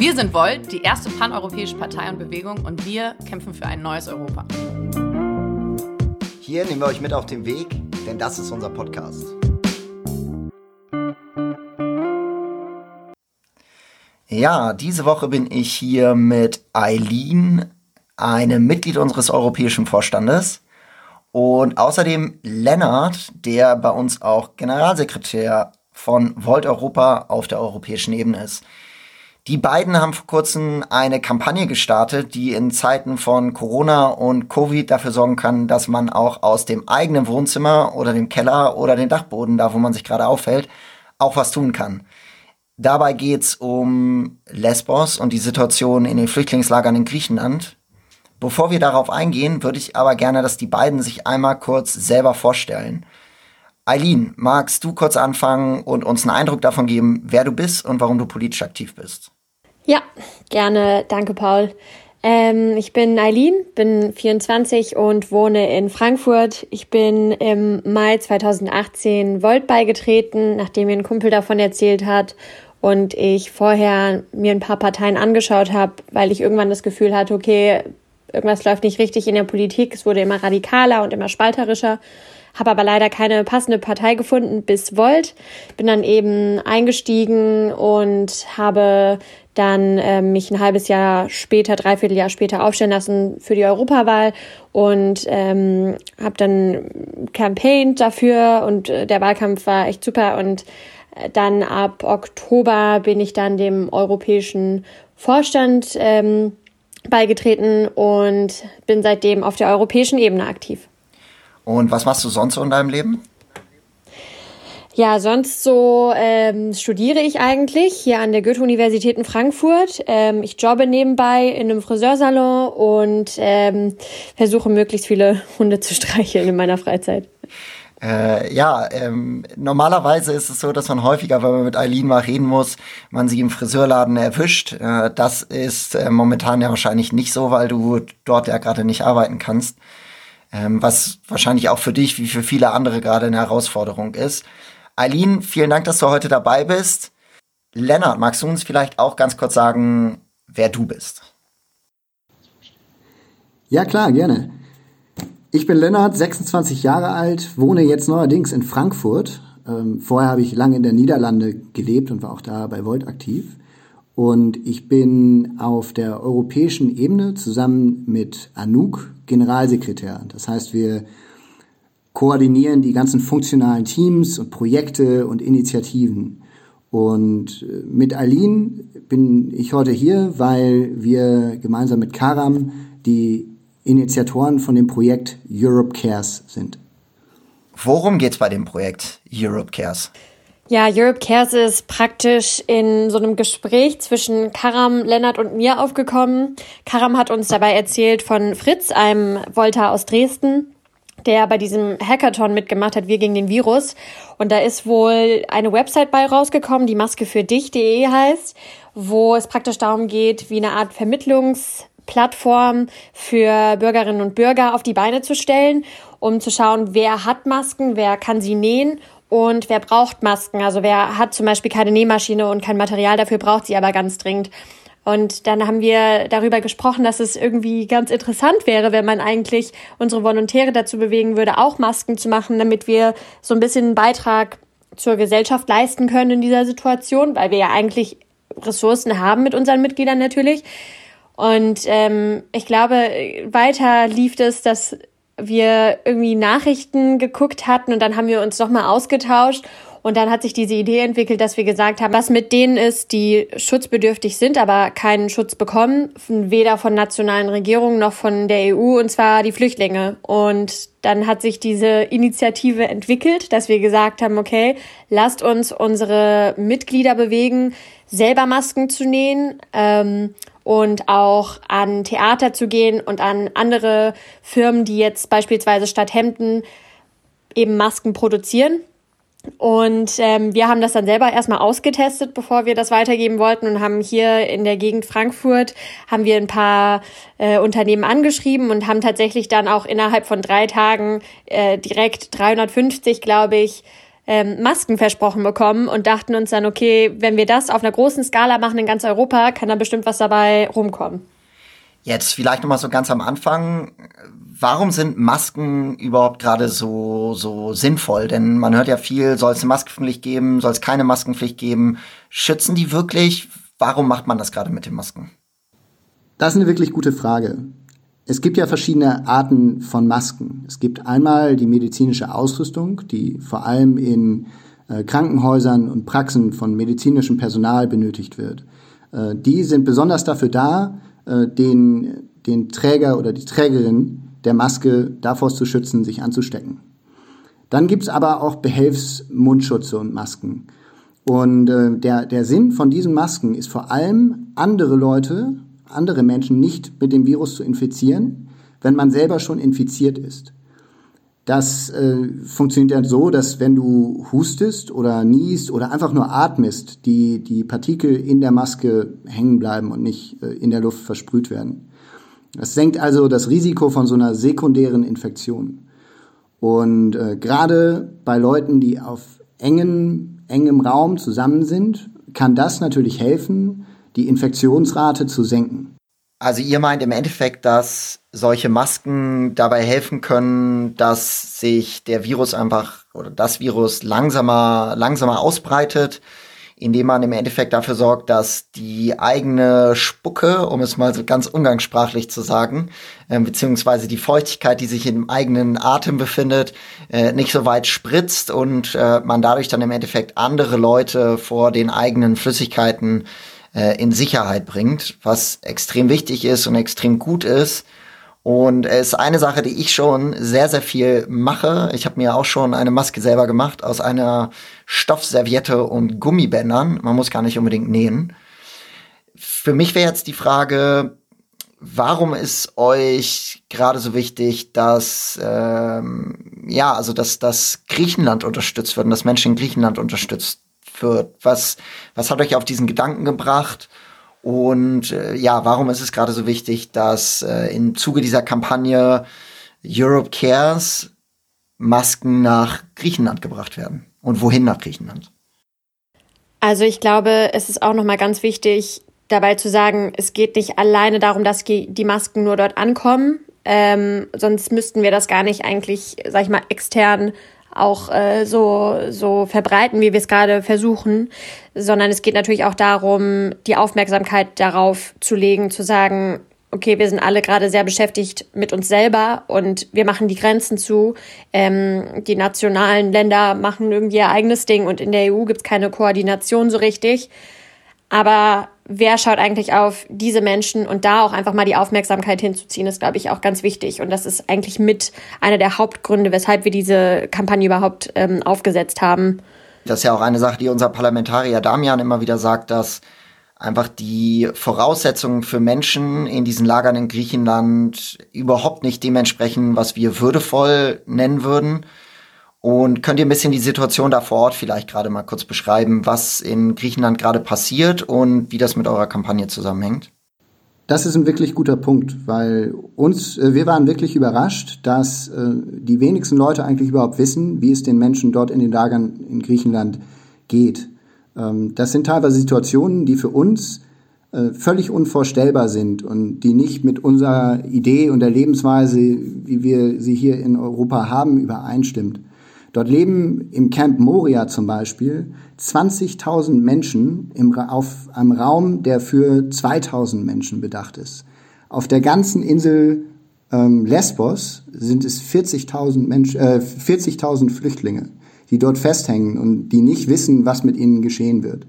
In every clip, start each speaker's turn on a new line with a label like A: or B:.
A: Wir sind Volt, die erste paneuropäische Partei und Bewegung und wir kämpfen für ein neues Europa.
B: Hier nehmen wir euch mit auf den Weg, denn das ist unser Podcast. Ja, diese Woche bin ich hier mit Eileen, einem Mitglied unseres europäischen Vorstandes. Und außerdem Lennart, der bei uns auch Generalsekretär von Volt Europa auf der europäischen Ebene ist. Die beiden haben vor kurzem eine Kampagne gestartet, die in Zeiten von Corona und Covid dafür sorgen kann, dass man auch aus dem eigenen Wohnzimmer oder dem Keller oder den Dachboden, da wo man sich gerade aufhält, auch was tun kann. Dabei geht's um Lesbos und die Situation in den Flüchtlingslagern in Griechenland. Bevor wir darauf eingehen, würde ich aber gerne, dass die beiden sich einmal kurz selber vorstellen. Eileen, magst du kurz anfangen und uns einen Eindruck davon geben, wer du bist und warum du politisch aktiv bist?
C: Ja, gerne. Danke, Paul. Ähm, ich bin Eileen, bin 24 und wohne in Frankfurt. Ich bin im Mai 2018 Volt beigetreten, nachdem mir ein Kumpel davon erzählt hat und ich vorher mir ein paar Parteien angeschaut habe, weil ich irgendwann das Gefühl hatte, okay, irgendwas läuft nicht richtig in der Politik. Es wurde immer radikaler und immer spalterischer habe aber leider keine passende Partei gefunden bis Volt. Bin dann eben eingestiegen und habe dann äh, mich ein halbes Jahr später, dreiviertel Jahr später aufstellen lassen für die Europawahl und ähm, habe dann campaigned dafür und äh, der Wahlkampf war echt super und äh, dann ab Oktober bin ich dann dem europäischen Vorstand ähm, beigetreten und bin seitdem auf der europäischen Ebene aktiv.
B: Und was machst du sonst so in deinem Leben?
C: Ja, sonst so ähm, studiere ich eigentlich hier an der Goethe-Universität in Frankfurt. Ähm, ich jobbe nebenbei in einem Friseursalon und ähm, versuche möglichst viele Hunde zu streicheln in meiner Freizeit.
B: Äh, ja, ähm, normalerweise ist es so, dass man häufiger, wenn man mit Eileen mal reden muss, man sie im Friseurladen erwischt. Äh, das ist äh, momentan ja wahrscheinlich nicht so, weil du dort ja gerade nicht arbeiten kannst ähm, was wahrscheinlich auch für dich wie für viele andere gerade eine Herausforderung ist. Eileen, vielen Dank, dass du heute dabei bist. Lennart, magst du uns vielleicht auch ganz kurz sagen, wer du bist?
D: Ja, klar, gerne. Ich bin Lennart, 26 Jahre alt, wohne jetzt neuerdings in Frankfurt. Ähm, vorher habe ich lange in der Niederlande gelebt und war auch da bei Volt aktiv. Und ich bin auf der europäischen Ebene zusammen mit Anouk Generalsekretär. Das heißt, wir koordinieren die ganzen funktionalen Teams und Projekte und Initiativen. Und äh, mit Aline bin ich heute hier, weil wir gemeinsam mit Karam die Initiatoren von dem Projekt Europe Cares sind.
B: Worum geht es bei dem Projekt Europe Cares?
C: Ja, Europe Cares ist praktisch in so einem Gespräch zwischen Karam, Lennart und mir aufgekommen. Karam hat uns dabei erzählt von Fritz, einem Volta aus Dresden, der bei diesem Hackathon mitgemacht hat, Wir gegen den Virus. Und da ist wohl eine Website bei rausgekommen, die Maske für dich.de heißt, wo es praktisch darum geht, wie eine Art Vermittlungsplattform für Bürgerinnen und Bürger auf die Beine zu stellen, um zu schauen, wer hat Masken, wer kann sie nähen und wer braucht Masken? Also wer hat zum Beispiel keine Nähmaschine und kein Material dafür, braucht sie aber ganz dringend. Und dann haben wir darüber gesprochen, dass es irgendwie ganz interessant wäre, wenn man eigentlich unsere Volontäre dazu bewegen würde, auch Masken zu machen, damit wir so ein bisschen einen Beitrag zur Gesellschaft leisten können in dieser Situation, weil wir ja eigentlich Ressourcen haben mit unseren Mitgliedern natürlich. Und ähm, ich glaube, weiter lief es, dass wir irgendwie Nachrichten geguckt hatten und dann haben wir uns nochmal ausgetauscht und dann hat sich diese Idee entwickelt, dass wir gesagt haben, was mit denen ist, die schutzbedürftig sind, aber keinen Schutz bekommen, weder von nationalen Regierungen noch von der EU, und zwar die Flüchtlinge. Und dann hat sich diese Initiative entwickelt, dass wir gesagt haben, okay, lasst uns unsere Mitglieder bewegen, selber Masken zu nähen. Ähm, und auch an Theater zu gehen und an andere Firmen, die jetzt beispielsweise statt Hemden eben Masken produzieren. Und ähm, wir haben das dann selber erstmal ausgetestet, bevor wir das weitergeben wollten und haben hier in der Gegend Frankfurt haben wir ein paar äh, Unternehmen angeschrieben und haben tatsächlich dann auch innerhalb von drei Tagen äh, direkt 350, glaube ich, ähm, Masken versprochen bekommen und dachten uns dann, okay, wenn wir das auf einer großen Skala machen in ganz Europa, kann da bestimmt was dabei rumkommen.
B: Jetzt vielleicht noch mal so ganz am Anfang. Warum sind Masken überhaupt gerade so, so sinnvoll? Denn man hört ja viel, soll es eine Maskenpflicht geben, soll es keine Maskenpflicht geben? Schützen die wirklich? Warum macht man das gerade mit den Masken?
D: Das ist eine wirklich gute Frage. Es gibt ja verschiedene Arten von Masken. Es gibt einmal die medizinische Ausrüstung, die vor allem in äh, Krankenhäusern und Praxen von medizinischem Personal benötigt wird. Äh, die sind besonders dafür da, den, den Träger oder die Trägerin der Maske davor zu schützen, sich anzustecken. Dann gibt's aber auch Behelfsmundschutze und Masken. Und äh, der, der Sinn von diesen Masken ist vor allem, andere Leute andere Menschen nicht mit dem Virus zu infizieren, wenn man selber schon infiziert ist. Das äh, funktioniert dann so, dass wenn du hustest oder niest oder einfach nur atmest, die, die Partikel in der Maske hängen bleiben und nicht äh, in der Luft versprüht werden. Das senkt also das Risiko von so einer sekundären Infektion. Und äh, gerade bei Leuten, die auf engen, engem Raum zusammen sind, kann das natürlich helfen, die Infektionsrate zu senken.
B: Also ihr meint im Endeffekt, dass solche Masken dabei helfen können, dass sich der Virus einfach oder das Virus langsamer, langsamer ausbreitet, indem man im Endeffekt dafür sorgt, dass die eigene Spucke, um es mal so ganz umgangssprachlich zu sagen, äh, beziehungsweise die Feuchtigkeit, die sich im eigenen Atem befindet, äh, nicht so weit spritzt und äh, man dadurch dann im Endeffekt andere Leute vor den eigenen Flüssigkeiten äh, in Sicherheit bringt, was extrem wichtig ist und extrem gut ist. Und es ist eine Sache, die ich schon sehr, sehr viel mache. Ich habe mir auch schon eine Maske selber gemacht aus einer Stoffserviette und Gummibändern. Man muss gar nicht unbedingt nähen. Für mich wäre jetzt die Frage, warum ist euch gerade so wichtig, dass ähm, ja, also dass dass Griechenland unterstützt wird und dass Menschen in Griechenland unterstützt wird? Was, was hat euch auf diesen Gedanken gebracht? Und äh, ja, warum ist es gerade so wichtig, dass äh, im Zuge dieser Kampagne Europe Cares Masken nach Griechenland gebracht werden? Und wohin nach Griechenland?
C: Also ich glaube, es ist auch nochmal ganz wichtig, dabei zu sagen, es geht nicht alleine darum, dass die Masken nur dort ankommen. Ähm, sonst müssten wir das gar nicht eigentlich, sag ich mal, extern auch äh, so, so verbreiten, wie wir es gerade versuchen, sondern es geht natürlich auch darum, die Aufmerksamkeit darauf zu legen, zu sagen, okay, wir sind alle gerade sehr beschäftigt mit uns selber und wir machen die Grenzen zu. Ähm, die nationalen Länder machen irgendwie ihr eigenes Ding und in der EU gibt es keine Koordination so richtig. Aber wer schaut eigentlich auf diese Menschen und da auch einfach mal die Aufmerksamkeit hinzuziehen, ist, glaube ich, auch ganz wichtig. Und das ist eigentlich mit einer der Hauptgründe, weshalb wir diese Kampagne überhaupt ähm, aufgesetzt haben.
B: Das ist ja auch eine Sache, die unser Parlamentarier Damian immer wieder sagt, dass einfach die Voraussetzungen für Menschen in diesen Lagern in Griechenland überhaupt nicht dementsprechend, was wir würdevoll nennen würden. Und könnt ihr ein bisschen die Situation da vor Ort vielleicht gerade mal kurz beschreiben, was in Griechenland gerade passiert und wie das mit eurer Kampagne zusammenhängt?
D: Das ist ein wirklich guter Punkt, weil uns, äh, wir waren wirklich überrascht, dass äh, die wenigsten Leute eigentlich überhaupt wissen, wie es den Menschen dort in den Lagern in Griechenland geht. Ähm, das sind teilweise Situationen, die für uns äh, völlig unvorstellbar sind und die nicht mit unserer Idee und der Lebensweise, wie wir sie hier in Europa haben, übereinstimmt. Dort leben im Camp Moria zum Beispiel 20.000 Menschen im, auf einem Raum, der für 2.000 Menschen bedacht ist. Auf der ganzen Insel ähm, Lesbos sind es 40.000 Menschen, äh, 40.000 Flüchtlinge, die dort festhängen und die nicht wissen, was mit ihnen geschehen wird.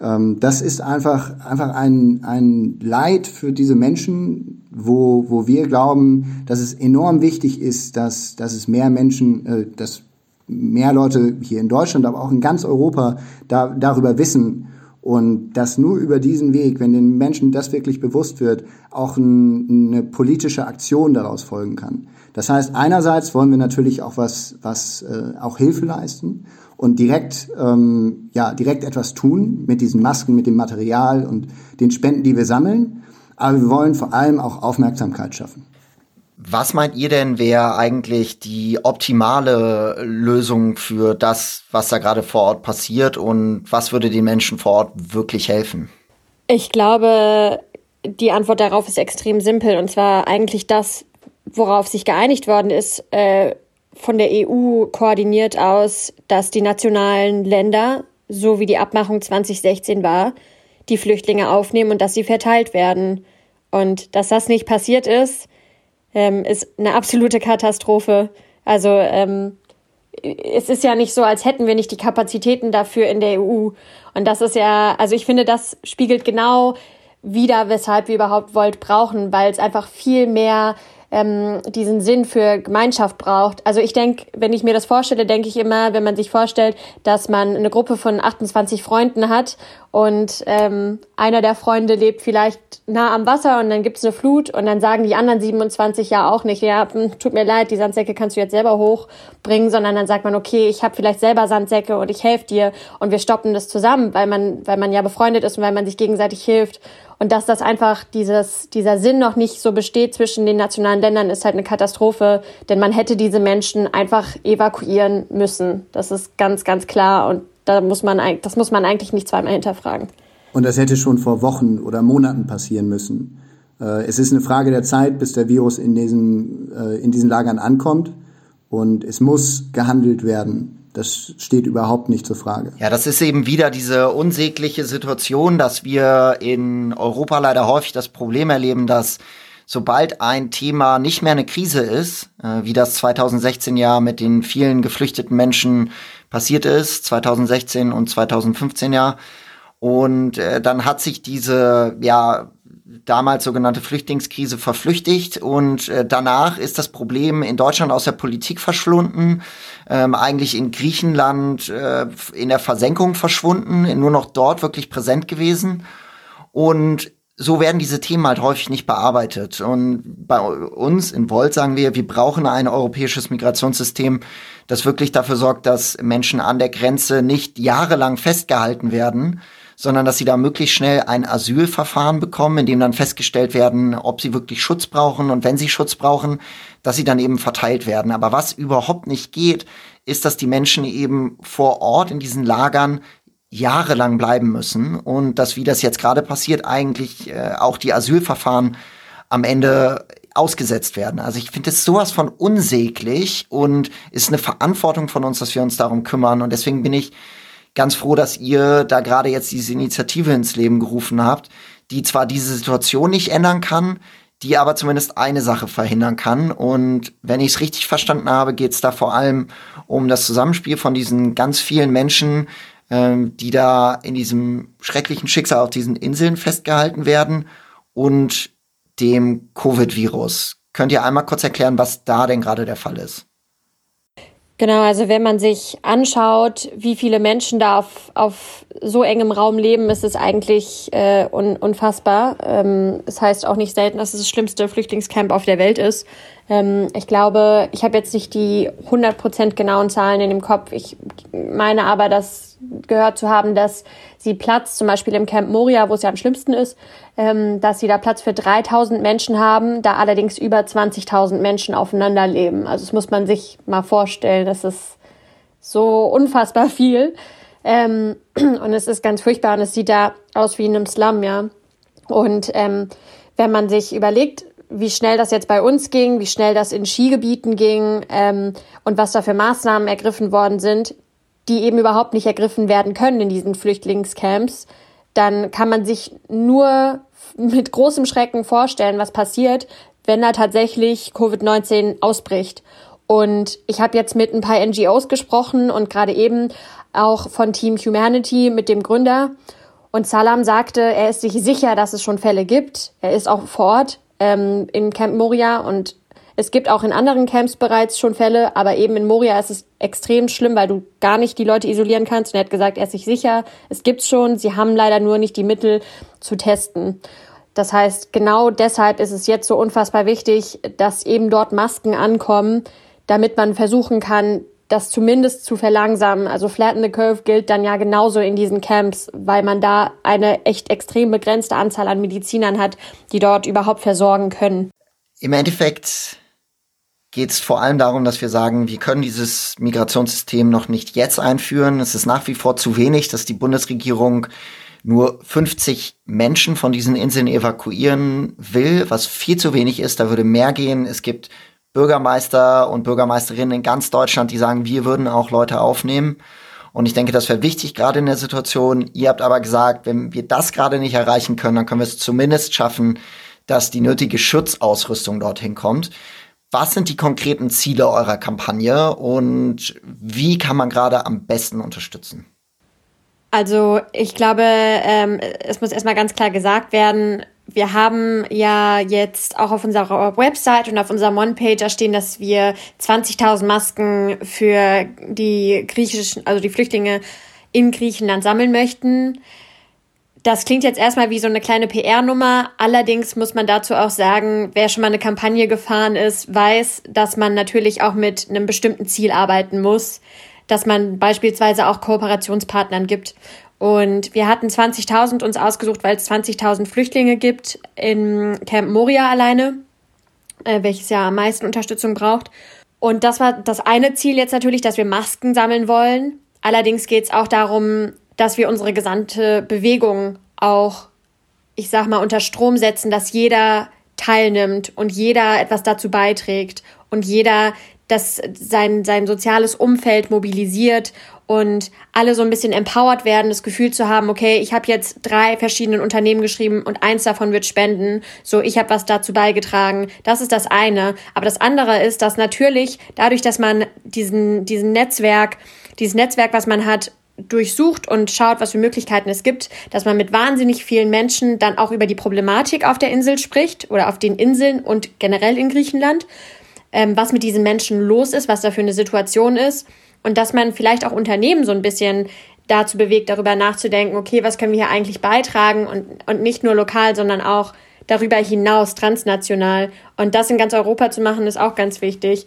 D: Ähm, das ist einfach, einfach ein, ein Leid für diese Menschen, wo, wo wir glauben, dass es enorm wichtig ist, dass, dass es mehr Menschen, äh, dass mehr Leute hier in Deutschland, aber auch in ganz Europa da, darüber wissen und dass nur über diesen Weg, wenn den Menschen das wirklich bewusst wird, auch ein, eine politische Aktion daraus folgen kann. Das heißt, einerseits wollen wir natürlich auch was, was äh, auch Hilfe leisten und direkt, ähm, ja, direkt etwas tun mit diesen Masken, mit dem Material und den Spenden, die wir sammeln. Aber wir wollen vor allem auch Aufmerksamkeit schaffen.
B: Was meint ihr denn, wäre eigentlich die optimale Lösung für das, was da gerade vor Ort passiert und was würde den Menschen vor Ort wirklich helfen?
C: Ich glaube, die Antwort darauf ist extrem simpel und zwar eigentlich das, worauf sich geeinigt worden ist, äh, von der EU koordiniert aus, dass die nationalen Länder, so wie die Abmachung 2016 war, die Flüchtlinge aufnehmen und dass sie verteilt werden. Und dass das nicht passiert ist, ähm, ist eine absolute Katastrophe. Also ähm, es ist ja nicht so, als hätten wir nicht die Kapazitäten dafür in der EU. Und das ist ja, also ich finde, das spiegelt genau wieder, weshalb wir überhaupt Volt brauchen, weil es einfach viel mehr ähm, diesen Sinn für Gemeinschaft braucht. Also ich denke, wenn ich mir das vorstelle, denke ich immer, wenn man sich vorstellt, dass man eine Gruppe von 28 Freunden hat und ähm, einer der Freunde lebt vielleicht nah am Wasser und dann gibt's eine Flut und dann sagen die anderen 27 ja auch nicht, ja, hm, tut mir leid, die Sandsäcke kannst du jetzt selber hochbringen, sondern dann sagt man, okay, ich habe vielleicht selber Sandsäcke und ich helfe dir und wir stoppen das zusammen, weil man, weil man ja befreundet ist und weil man sich gegenseitig hilft. Und dass das einfach dieses, dieser Sinn noch nicht so besteht zwischen den nationalen Ländern, ist halt eine Katastrophe, denn man hätte diese Menschen einfach evakuieren müssen. Das ist ganz, ganz klar und da muss man, das muss man eigentlich nicht zweimal hinterfragen.
D: Und das hätte schon vor Wochen oder Monaten passieren müssen. Äh, es ist eine Frage der Zeit, bis der Virus in diesen, äh, in diesen Lagern ankommt. Und es muss gehandelt werden. Das steht überhaupt nicht zur Frage.
B: Ja, das ist eben wieder diese unsägliche Situation, dass wir in Europa leider häufig das Problem erleben, dass sobald ein Thema nicht mehr eine Krise ist, äh, wie das 2016 ja mit den vielen geflüchteten Menschen passiert ist, 2016 und 2015 ja, und äh, dann hat sich diese, ja, damals sogenannte Flüchtlingskrise verflüchtigt und äh, danach ist das Problem in Deutschland aus der Politik verschwunden, ähm, eigentlich in Griechenland äh, in der Versenkung verschwunden, nur noch dort wirklich präsent gewesen und so werden diese Themen halt häufig nicht bearbeitet. Und bei uns in Volt sagen wir, wir brauchen ein europäisches Migrationssystem, das wirklich dafür sorgt, dass Menschen an der Grenze nicht jahrelang festgehalten werden, sondern dass sie da möglichst schnell ein Asylverfahren bekommen, in dem dann festgestellt werden, ob sie wirklich Schutz brauchen und wenn sie Schutz brauchen, dass sie dann eben verteilt werden. Aber was überhaupt nicht geht, ist, dass die Menschen eben vor Ort in diesen Lagern jahrelang bleiben müssen und dass, wie das jetzt gerade passiert, eigentlich äh, auch die Asylverfahren am Ende ausgesetzt werden. Also ich finde es sowas von unsäglich und ist eine Verantwortung von uns, dass wir uns darum kümmern. Und deswegen bin ich ganz froh, dass ihr da gerade jetzt diese Initiative ins Leben gerufen habt, die zwar diese Situation nicht ändern kann, die aber zumindest eine Sache verhindern kann. Und wenn ich es richtig verstanden habe, geht es da vor allem um das Zusammenspiel von diesen ganz vielen Menschen, ähm, die da in diesem schrecklichen Schicksal auf diesen Inseln festgehalten werden und dem Covid-Virus. Könnt ihr einmal kurz erklären, was da denn gerade der Fall ist?
C: Genau, also wenn man sich anschaut, wie viele Menschen da auf, auf so engem Raum leben, ist es eigentlich äh, un, unfassbar. Ähm, das heißt auch nicht selten, dass es das schlimmste Flüchtlingscamp auf der Welt ist. Ähm, ich glaube, ich habe jetzt nicht die 100% genauen Zahlen in dem Kopf. Ich meine aber, dass gehört zu haben, dass sie Platz, zum Beispiel im Camp Moria, wo es ja am schlimmsten ist, ähm, dass sie da Platz für 3000 Menschen haben, da allerdings über 20.000 Menschen aufeinander leben. Also das muss man sich mal vorstellen, das ist so unfassbar viel. Ähm, und es ist ganz furchtbar und es sieht da aus wie in einem Slum, ja. Und ähm, wenn man sich überlegt, wie schnell das jetzt bei uns ging, wie schnell das in Skigebieten ging ähm, und was da für Maßnahmen ergriffen worden sind, die eben überhaupt nicht ergriffen werden können in diesen Flüchtlingscamps, dann kann man sich nur mit großem Schrecken vorstellen, was passiert, wenn da tatsächlich Covid-19 ausbricht. Und ich habe jetzt mit ein paar NGOs gesprochen und gerade eben auch von Team Humanity mit dem Gründer. Und Salam sagte, er ist sich sicher, dass es schon Fälle gibt. Er ist auch vor Ort ähm, in Camp Moria und es gibt auch in anderen Camps bereits schon Fälle, aber eben in Moria ist es extrem schlimm, weil du gar nicht die Leute isolieren kannst. Und er hat gesagt, er ist sich sicher, es gibt's schon, sie haben leider nur nicht die Mittel zu testen. Das heißt, genau deshalb ist es jetzt so unfassbar wichtig, dass eben dort Masken ankommen, damit man versuchen kann, das zumindest zu verlangsamen. Also Flatten the Curve gilt dann ja genauso in diesen Camps, weil man da eine echt extrem begrenzte Anzahl an Medizinern hat, die dort überhaupt versorgen können.
B: Im Endeffekt geht es vor allem darum, dass wir sagen, wir können dieses Migrationssystem noch nicht jetzt einführen. Es ist nach wie vor zu wenig, dass die Bundesregierung nur 50 Menschen von diesen Inseln evakuieren will, was viel zu wenig ist. Da würde mehr gehen. Es gibt Bürgermeister und Bürgermeisterinnen in ganz Deutschland, die sagen, wir würden auch Leute aufnehmen. Und ich denke, das wäre wichtig, gerade in der Situation. Ihr habt aber gesagt, wenn wir das gerade nicht erreichen können, dann können wir es zumindest schaffen, dass die nötige Schutzausrüstung dorthin kommt. Was sind die konkreten Ziele eurer Kampagne und wie kann man gerade am besten unterstützen?
C: Also ich glaube, ähm, es muss erstmal ganz klar gesagt werden, wir haben ja jetzt auch auf unserer Website und auf unserer One-Page stehen, dass wir 20.000 Masken für die griechischen, also die Flüchtlinge in Griechenland sammeln möchten. Das klingt jetzt erstmal wie so eine kleine PR-Nummer. Allerdings muss man dazu auch sagen, wer schon mal eine Kampagne gefahren ist, weiß, dass man natürlich auch mit einem bestimmten Ziel arbeiten muss, dass man beispielsweise auch Kooperationspartnern gibt. Und wir hatten 20.000 uns ausgesucht, weil es 20.000 Flüchtlinge gibt in Camp Moria alleine, äh, welches ja am meisten Unterstützung braucht. Und das war das eine Ziel jetzt natürlich, dass wir Masken sammeln wollen. Allerdings geht es auch darum, dass wir unsere gesamte Bewegung auch, ich sag mal, unter Strom setzen, dass jeder teilnimmt und jeder etwas dazu beiträgt und jeder das sein, sein soziales Umfeld mobilisiert und alle so ein bisschen empowered werden, das Gefühl zu haben, okay, ich habe jetzt drei verschiedene Unternehmen geschrieben und eins davon wird spenden, so ich habe was dazu beigetragen. Das ist das eine. Aber das andere ist, dass natürlich dadurch, dass man diesen, diesen Netzwerk, dieses Netzwerk, was man hat, durchsucht und schaut, was für Möglichkeiten es gibt, dass man mit wahnsinnig vielen Menschen dann auch über die Problematik auf der Insel spricht oder auf den Inseln und generell in Griechenland ähm, was mit diesen Menschen los ist, was da für eine Situation ist und dass man vielleicht auch Unternehmen so ein bisschen dazu bewegt, darüber nachzudenken, okay, was können wir hier eigentlich beitragen und, und nicht nur lokal, sondern auch darüber hinaus, transnational. Und das in ganz Europa zu machen, ist auch ganz wichtig.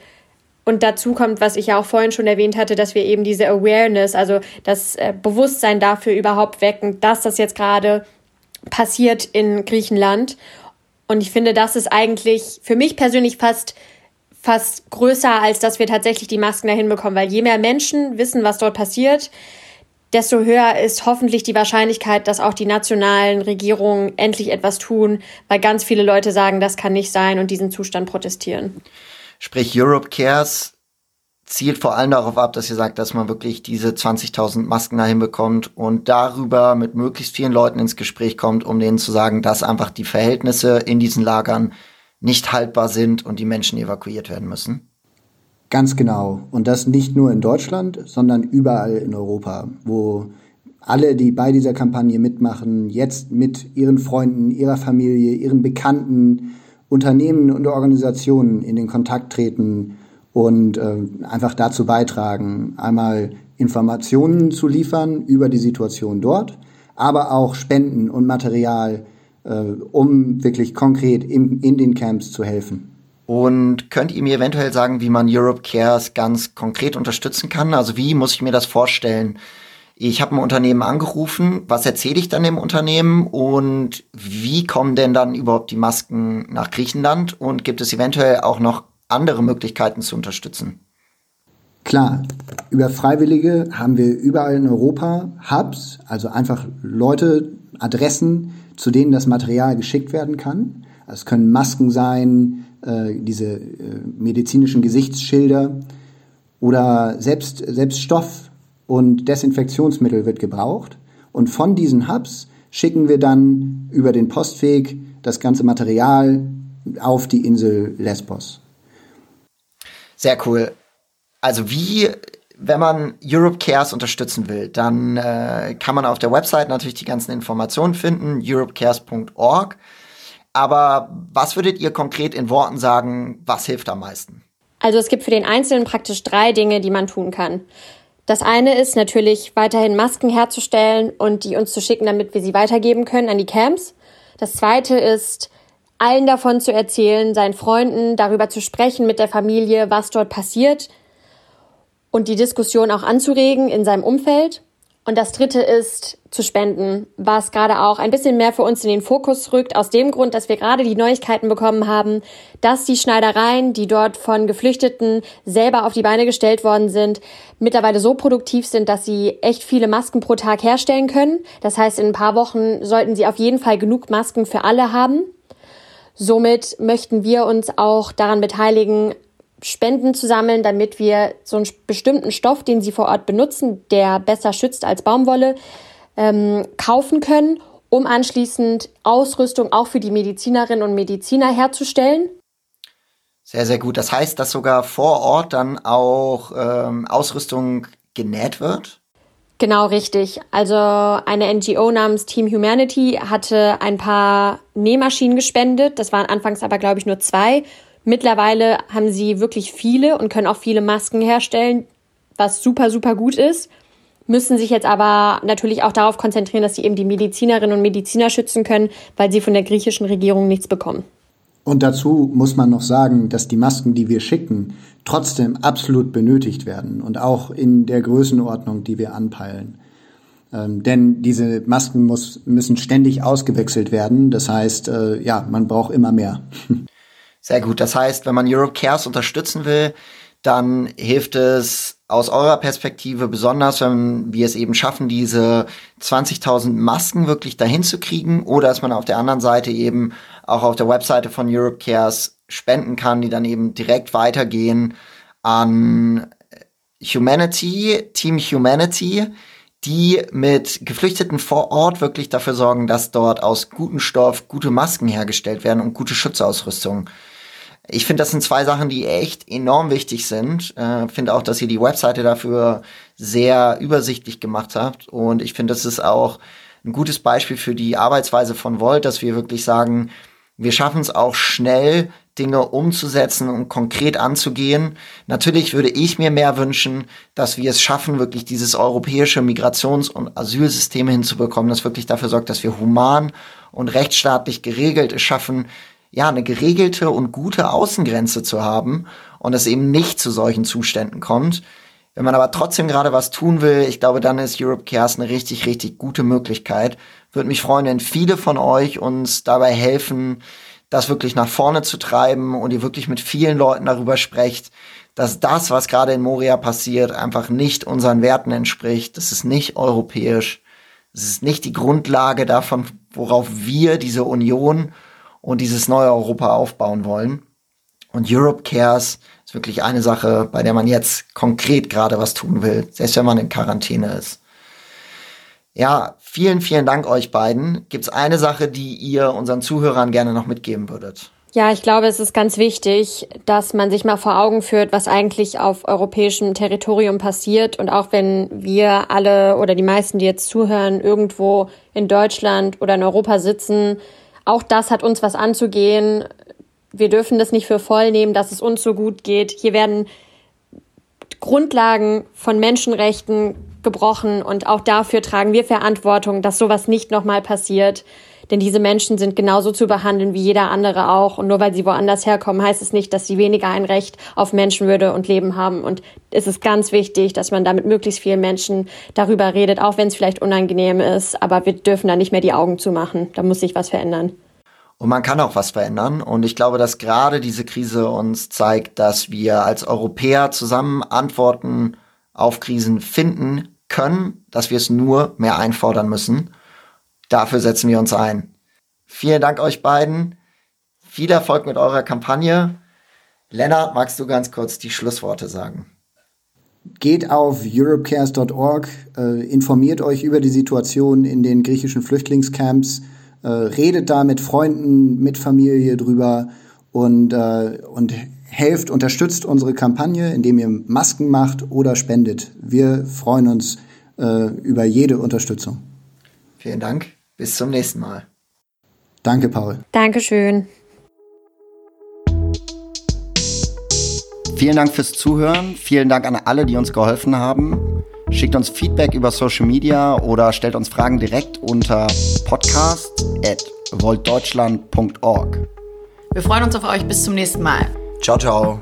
C: Und dazu kommt, was ich ja auch vorhin schon erwähnt hatte, dass wir eben diese Awareness, also das äh, Bewusstsein dafür überhaupt wecken, dass das jetzt gerade passiert in Griechenland. Und ich finde, das ist eigentlich für mich persönlich fast fast größer, als dass wir tatsächlich die Masken dahin bekommen, weil je mehr Menschen wissen, was dort passiert, desto höher ist hoffentlich die Wahrscheinlichkeit, dass auch die nationalen Regierungen endlich etwas tun, weil ganz viele Leute sagen, das kann nicht sein und diesen Zustand protestieren.
B: Sprich, Europe Cares zielt vor allem darauf ab, dass ihr sagt, dass man wirklich diese 20.000 Masken dahin bekommt und darüber mit möglichst vielen Leuten ins Gespräch kommt, um denen zu sagen, dass einfach die Verhältnisse in diesen Lagern nicht haltbar sind und die Menschen evakuiert werden müssen?
D: Ganz genau. Und das nicht nur in Deutschland, sondern überall in Europa, wo alle, die bei dieser Kampagne mitmachen, jetzt mit ihren Freunden, ihrer Familie, ihren Bekannten, Unternehmen und Organisationen in den Kontakt treten und äh, einfach dazu beitragen, einmal Informationen zu liefern über die Situation dort, aber auch Spenden und Material äh, um wirklich konkret in, in den Camps zu helfen.
B: Und könnt ihr mir eventuell sagen, wie man Europe Cares ganz konkret unterstützen kann? Also wie muss ich mir das vorstellen? Ich habe ein Unternehmen angerufen, was erzähle ich dann dem Unternehmen und wie kommen denn dann überhaupt die Masken nach Griechenland und gibt es eventuell auch noch andere Möglichkeiten zu unterstützen?
D: Klar, über Freiwillige haben wir überall in Europa Hubs, also einfach Leute, Adressen, zu denen das Material geschickt werden kann. Es können Masken sein, äh, diese äh, medizinischen Gesichtsschilder oder selbst, selbst Stoff und Desinfektionsmittel wird gebraucht. Und von diesen Hubs schicken wir dann über den Postweg das ganze Material auf die Insel Lesbos.
B: Sehr cool. Also wie wenn man Europe Cares unterstützen will, dann äh, kann man auf der Website natürlich die ganzen Informationen finden, europecares.org. Aber was würdet ihr konkret in Worten sagen, was hilft am meisten?
C: Also es gibt für den Einzelnen praktisch drei Dinge, die man tun kann. Das eine ist natürlich weiterhin Masken herzustellen und die uns zu schicken, damit wir sie weitergeben können an die Camps. Das zweite ist, allen davon zu erzählen, seinen Freunden darüber zu sprechen mit der Familie, was dort passiert, und die Diskussion auch anzuregen in seinem Umfeld. Und das dritte ist zu spenden, was gerade auch ein bisschen mehr für uns in den Fokus rückt, aus dem Grund, dass wir gerade die Neuigkeiten bekommen haben, dass die Schneidereien, die dort von Geflüchteten selber auf die Beine gestellt worden sind, mittlerweile so produktiv sind, dass sie echt viele Masken pro Tag herstellen können. Das heißt, in ein paar Wochen sollten sie auf jeden Fall genug Masken für alle haben. Somit möchten wir uns auch daran beteiligen, Spenden zu sammeln, damit wir so einen bestimmten Stoff, den sie vor Ort benutzen, der besser schützt als Baumwolle, ähm, kaufen können, um anschließend Ausrüstung auch für die Medizinerinnen und Mediziner herzustellen.
B: Sehr, sehr gut. Das heißt, dass sogar vor Ort dann auch ähm, Ausrüstung genäht wird?
C: Genau, richtig. Also eine NGO namens Team Humanity hatte ein paar Nähmaschinen gespendet. Das waren anfangs aber, glaube ich, nur zwei Mittlerweile haben sie wirklich viele und können auch viele Masken herstellen, was super, super gut ist. Müssen sich jetzt aber natürlich auch darauf konzentrieren, dass sie eben die Medizinerinnen und Mediziner schützen können, weil sie von der griechischen Regierung nichts bekommen.
D: Und dazu muss man noch sagen, dass die Masken, die wir schicken, trotzdem absolut benötigt werden und auch in der Größenordnung, die wir anpeilen. Ähm, denn diese Masken muss, müssen ständig ausgewechselt werden. Das heißt, äh, ja, man braucht immer mehr.
B: Sehr gut. Das heißt, wenn man Europe Cares unterstützen will, dann hilft es aus eurer Perspektive besonders, wenn wir es eben schaffen, diese 20.000 Masken wirklich dahin zu kriegen oder dass man auf der anderen Seite eben auch auf der Webseite von Europe Cares spenden kann, die dann eben direkt weitergehen an Humanity, Team Humanity, die mit Geflüchteten vor Ort wirklich dafür sorgen, dass dort aus gutem Stoff gute Masken hergestellt werden und gute Schutzausrüstung. Ich finde, das sind zwei Sachen, die echt enorm wichtig sind. Äh, finde auch, dass ihr die Webseite dafür sehr übersichtlich gemacht habt. Und ich finde, das ist auch ein gutes Beispiel für die Arbeitsweise von Volt, dass wir wirklich sagen, wir schaffen es auch schnell, Dinge umzusetzen und konkret anzugehen. Natürlich würde ich mir mehr wünschen, dass wir es schaffen, wirklich dieses europäische Migrations- und Asylsystem hinzubekommen, das wirklich dafür sorgt, dass wir human und rechtsstaatlich geregelt es schaffen, ja, eine geregelte und gute Außengrenze zu haben und es eben nicht zu solchen Zuständen kommt. Wenn man aber trotzdem gerade was tun will, ich glaube, dann ist Europe Cares eine richtig, richtig gute Möglichkeit. Würde mich freuen, wenn viele von euch uns dabei helfen, das wirklich nach vorne zu treiben und ihr wirklich mit vielen Leuten darüber sprecht, dass das, was gerade in Moria passiert, einfach nicht unseren Werten entspricht. Das ist nicht europäisch. Das ist nicht die Grundlage davon, worauf wir diese Union und dieses neue Europa aufbauen wollen. Und Europe Cares ist wirklich eine Sache, bei der man jetzt konkret gerade was tun will, selbst wenn man in Quarantäne ist. Ja, vielen, vielen Dank euch beiden. Gibt es eine Sache, die ihr unseren Zuhörern gerne noch mitgeben würdet?
C: Ja, ich glaube, es ist ganz wichtig, dass man sich mal vor Augen führt, was eigentlich auf europäischem Territorium passiert. Und auch wenn wir alle oder die meisten, die jetzt zuhören, irgendwo in Deutschland oder in Europa sitzen, auch das hat uns was anzugehen. Wir dürfen das nicht für voll nehmen, dass es uns so gut geht. Hier werden Grundlagen von Menschenrechten gebrochen und auch dafür tragen wir Verantwortung, dass sowas nicht nochmal passiert. Denn diese Menschen sind genauso zu behandeln wie jeder andere auch. Und nur weil sie woanders herkommen, heißt es nicht, dass sie weniger ein Recht auf Menschenwürde und Leben haben. Und es ist ganz wichtig, dass man da mit möglichst vielen Menschen darüber redet, auch wenn es vielleicht unangenehm ist. Aber wir dürfen da nicht mehr die Augen zumachen. Da muss sich was verändern.
B: Und man kann auch was verändern. Und ich glaube, dass gerade diese Krise uns zeigt, dass wir als Europäer zusammen Antworten auf Krisen finden können, dass wir es nur mehr einfordern müssen. Dafür setzen wir uns ein. Vielen Dank euch beiden. Viel Erfolg mit eurer Kampagne. Lennart, magst du ganz kurz die Schlussworte sagen?
D: Geht auf europecares.org, äh, informiert euch über die Situation in den griechischen Flüchtlingscamps, äh, redet da mit Freunden, mit Familie drüber und, äh, und helft, unterstützt unsere Kampagne, indem ihr Masken macht oder spendet. Wir freuen uns über jede Unterstützung.
B: Vielen Dank. Bis zum nächsten Mal.
D: Danke, Paul.
C: Dankeschön.
B: Vielen Dank fürs Zuhören. Vielen Dank an alle, die uns geholfen haben. Schickt uns Feedback über Social Media oder stellt uns Fragen direkt unter podcast.voltdeutschland.org.
A: Wir freuen uns auf euch. Bis zum nächsten Mal.
B: Ciao, ciao.